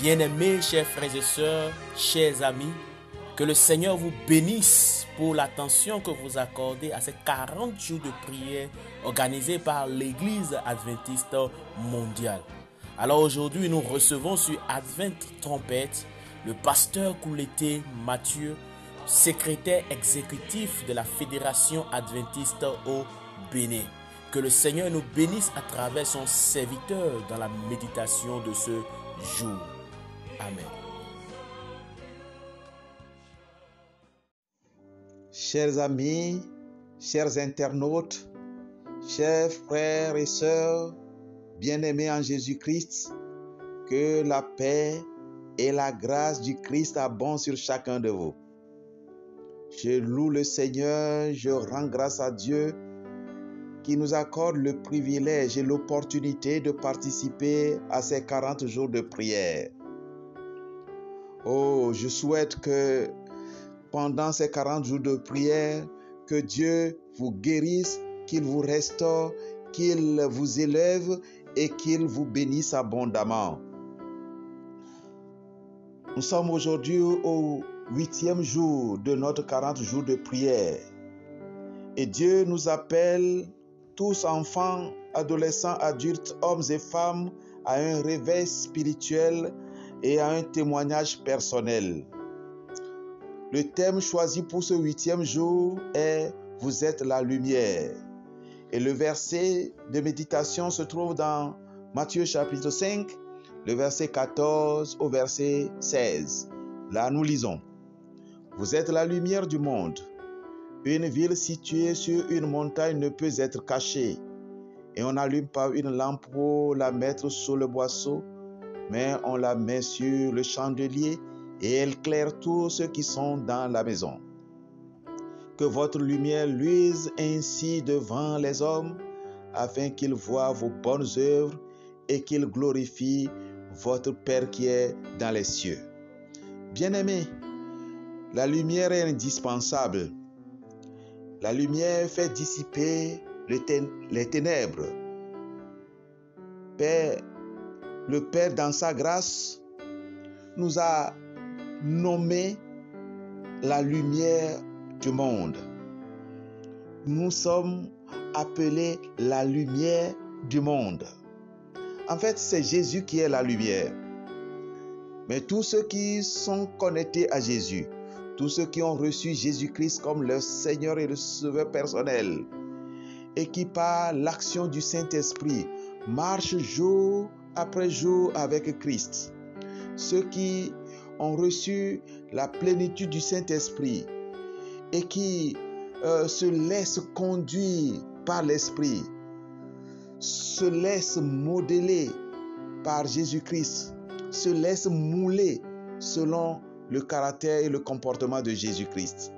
Bien-aimés, chers frères et sœurs, chers amis, que le Seigneur vous bénisse pour l'attention que vous accordez à ces 40 jours de prière organisés par l'Église adventiste mondiale. Alors aujourd'hui, nous recevons sur Advent Trompette le pasteur Kouleté Mathieu, secrétaire exécutif de la Fédération adventiste au Bénin. Que le Seigneur nous bénisse à travers son serviteur dans la méditation de ce jour. Amen. Chers amis, chers internautes, chers frères et sœurs, bien-aimés en Jésus-Christ, que la paix et la grâce du Christ abondent sur chacun de vous. Je loue le Seigneur, je rends grâce à Dieu qui nous accorde le privilège et l'opportunité de participer à ces 40 jours de prière. Oh, je souhaite que pendant ces 40 jours de prière, que Dieu vous guérisse, qu'il vous restaure, qu'il vous élève et qu'il vous bénisse abondamment. Nous sommes aujourd'hui au huitième jour de notre 40 jours de prière. Et Dieu nous appelle, tous enfants, adolescents, adultes, hommes et femmes, à un réveil spirituel et à un témoignage personnel. Le thème choisi pour ce huitième jour est Vous êtes la lumière. Et le verset de méditation se trouve dans Matthieu chapitre 5, le verset 14 au verset 16. Là, nous lisons. Vous êtes la lumière du monde. Une ville située sur une montagne ne peut être cachée. Et on n'allume pas une lampe pour la mettre sous le boisseau, mais on la met sur le chandelier et elle claire tous ceux qui sont dans la maison. Que votre lumière luise ainsi devant les hommes, afin qu'ils voient vos bonnes œuvres et qu'ils glorifient votre Père qui est dans les cieux. Bien-aimés, la lumière est indispensable. La lumière fait dissiper les ténèbres. Père, le Père dans sa grâce nous a nommé la lumière du monde. Nous sommes appelés la lumière du monde. En fait, c'est Jésus qui est la lumière. Mais tous ceux qui sont connectés à Jésus, tous ceux qui ont reçu Jésus-Christ comme leur Seigneur et le Sauveur personnel, et qui par l'action du Saint-Esprit marchent jour après jour avec Christ, ceux qui ont reçu la plénitude du Saint-Esprit et qui euh, se laissent conduire par l'Esprit, se laissent modeler par Jésus-Christ, se laissent mouler selon le caractère et le comportement de Jésus-Christ.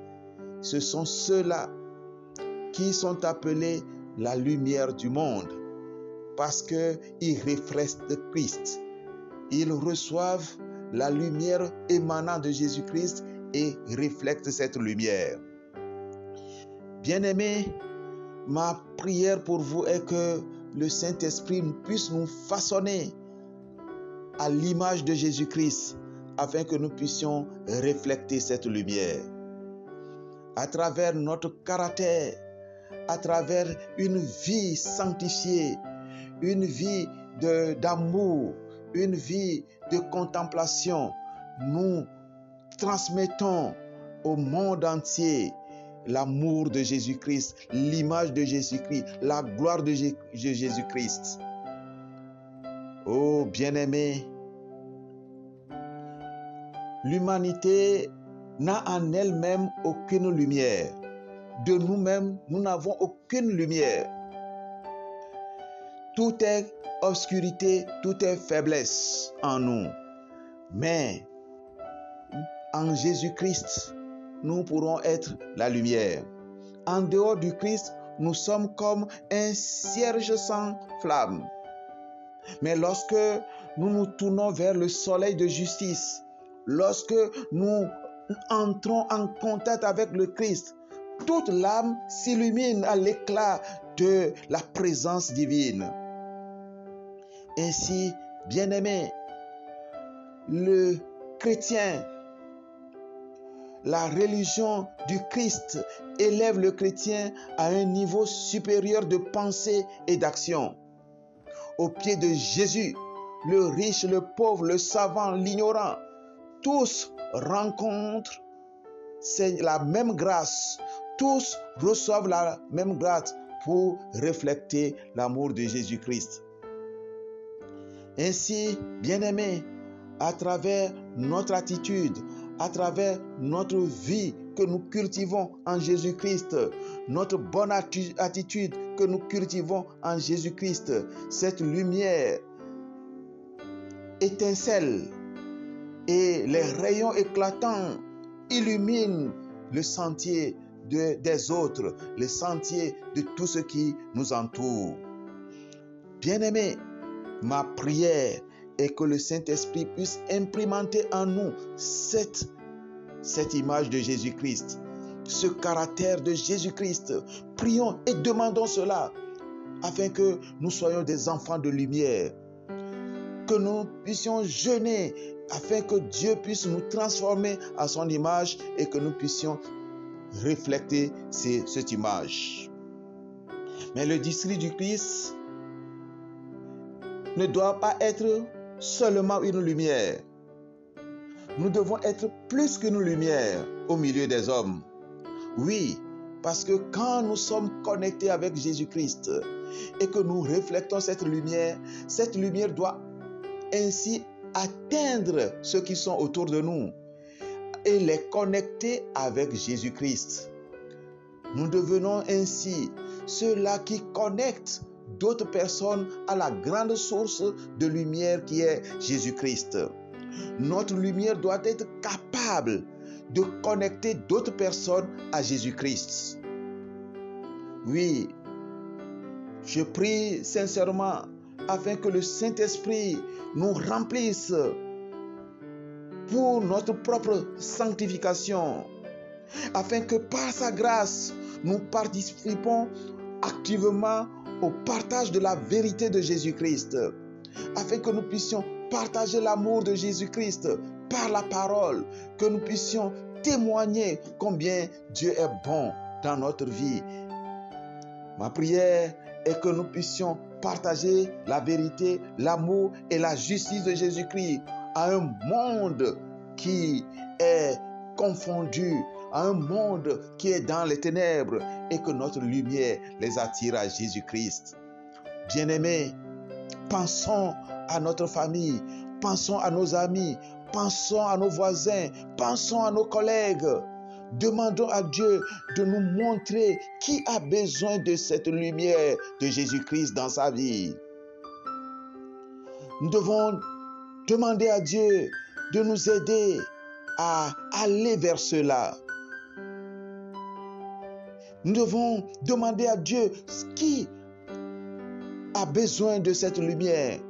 Ce sont ceux-là qui sont appelés la lumière du monde parce qu'ils reflètent Christ. Ils reçoivent la lumière émanant de Jésus-Christ et reflètent cette lumière. Bien-aimés, ma prière pour vous est que le Saint-Esprit puisse nous façonner à l'image de Jésus-Christ afin que nous puissions refléter cette lumière. À travers notre caractère, à travers une vie sanctifiée, une vie d'amour, une vie de contemplation, nous transmettons au monde entier l'amour de Jésus-Christ, l'image de Jésus-Christ, la gloire de Jésus-Christ. Oh bien-aimé, l'humanité n'a en elle-même aucune lumière. De nous-mêmes, nous n'avons aucune lumière. Tout est obscurité, tout est faiblesse en nous. Mais en Jésus-Christ, nous pourrons être la lumière. En dehors du Christ, nous sommes comme un cierge sans flamme. Mais lorsque nous nous tournons vers le soleil de justice, lorsque nous entrons en contact avec le Christ, toute l'âme s'illumine à l'éclat de la présence divine. Ainsi, bien-aimés, le chrétien, la religion du Christ élève le chrétien à un niveau supérieur de pensée et d'action. Au pied de Jésus, le riche, le pauvre, le savant, l'ignorant, tous rencontrent la même grâce. Tous reçoivent la même grâce pour refléter l'amour de Jésus-Christ. Ainsi, bien-aimés, à travers notre attitude, à travers notre vie que nous cultivons en Jésus-Christ, notre bonne attitude que nous cultivons en Jésus-Christ, cette lumière étincelle et les rayons éclatants illuminent le sentier des autres, le sentier de tout ce qui nous entoure. Bien-aimés, ma prière est que le Saint-Esprit puisse imprimenter en nous cette, cette image de Jésus-Christ, ce caractère de Jésus-Christ. Prions et demandons cela afin que nous soyons des enfants de lumière, que nous puissions jeûner afin que Dieu puisse nous transformer à son image et que nous puissions refléter cette image. Mais le district du Christ ne doit pas être seulement une lumière. Nous devons être plus qu'une lumière au milieu des hommes. Oui, parce que quand nous sommes connectés avec Jésus-Christ et que nous reflétons cette lumière, cette lumière doit ainsi atteindre ceux qui sont autour de nous et les connecter avec Jésus-Christ. Nous devenons ainsi ceux-là qui connectent d'autres personnes à la grande source de lumière qui est Jésus-Christ. Notre lumière doit être capable de connecter d'autres personnes à Jésus-Christ. Oui, je prie sincèrement afin que le Saint-Esprit nous remplisse pour notre propre sanctification, afin que par sa grâce, nous participons activement au partage de la vérité de Jésus-Christ, afin que nous puissions partager l'amour de Jésus-Christ par la parole, que nous puissions témoigner combien Dieu est bon dans notre vie. Ma prière est que nous puissions partager la vérité, l'amour et la justice de Jésus-Christ à un monde qui est confondu, à un monde qui est dans les ténèbres et que notre lumière les attire à Jésus-Christ. Bien-aimés, pensons à notre famille, pensons à nos amis, pensons à nos voisins, pensons à nos collègues. Demandons à Dieu de nous montrer qui a besoin de cette lumière de Jésus-Christ dans sa vie. Nous devons demander à Dieu de nous aider à aller vers cela. Nous devons demander à Dieu qui a besoin de cette lumière.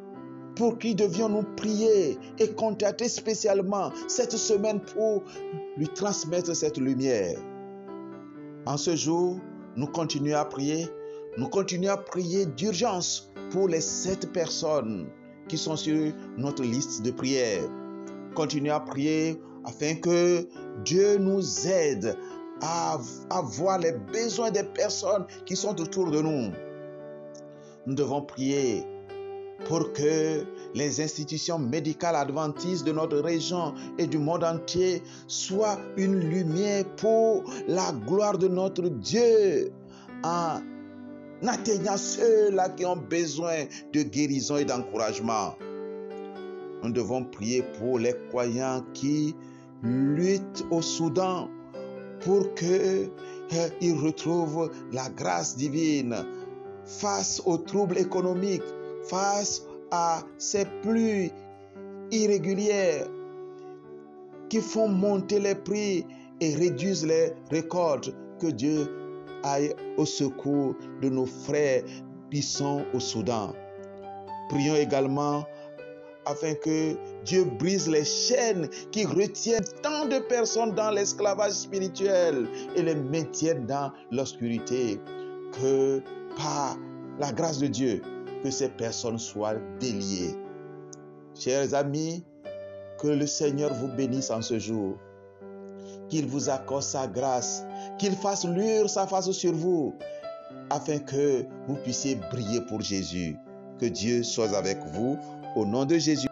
Pour qui devions-nous prier et contacter spécialement cette semaine pour lui transmettre cette lumière. En ce jour, nous continuons à prier. Nous continuons à prier d'urgence pour les sept personnes qui sont sur notre liste de prières. Continuons à prier afin que Dieu nous aide à, voir les besoins des personnes qui sont autour de nous. Nous devons prier pour que les institutions médicales adventistes de notre région et du monde entier soient une lumière pour la gloire de notre Dieu en atteignant ceux-là qui ont besoin de guérison et d'encouragement. Nous devons prier pour les croyants qui luttent au Soudan pour qu'ils euh, retrouvent la grâce divine face aux troubles économiques, face à ces pluies irrégulières qui font monter les prix et réduisent les récoltes. Que Dieu aille au secours de nos frères qui sont au Soudan. Prions également afin que Dieu brise les chaînes qui retiennent tant de personnes dans l'esclavage spirituel et les maintiennent dans l'obscurité. Que par la grâce de Dieu, que ces personnes soient déliées. Chers amis, Que le Seigneur vous bénisse en ce jour. Qu'il vous accorde sa grâce. Qu'il fasse luire sa face sur vous afin que vous puissiez briller pour Jésus. Que Dieu soit avec vous. Au nom de Jésus.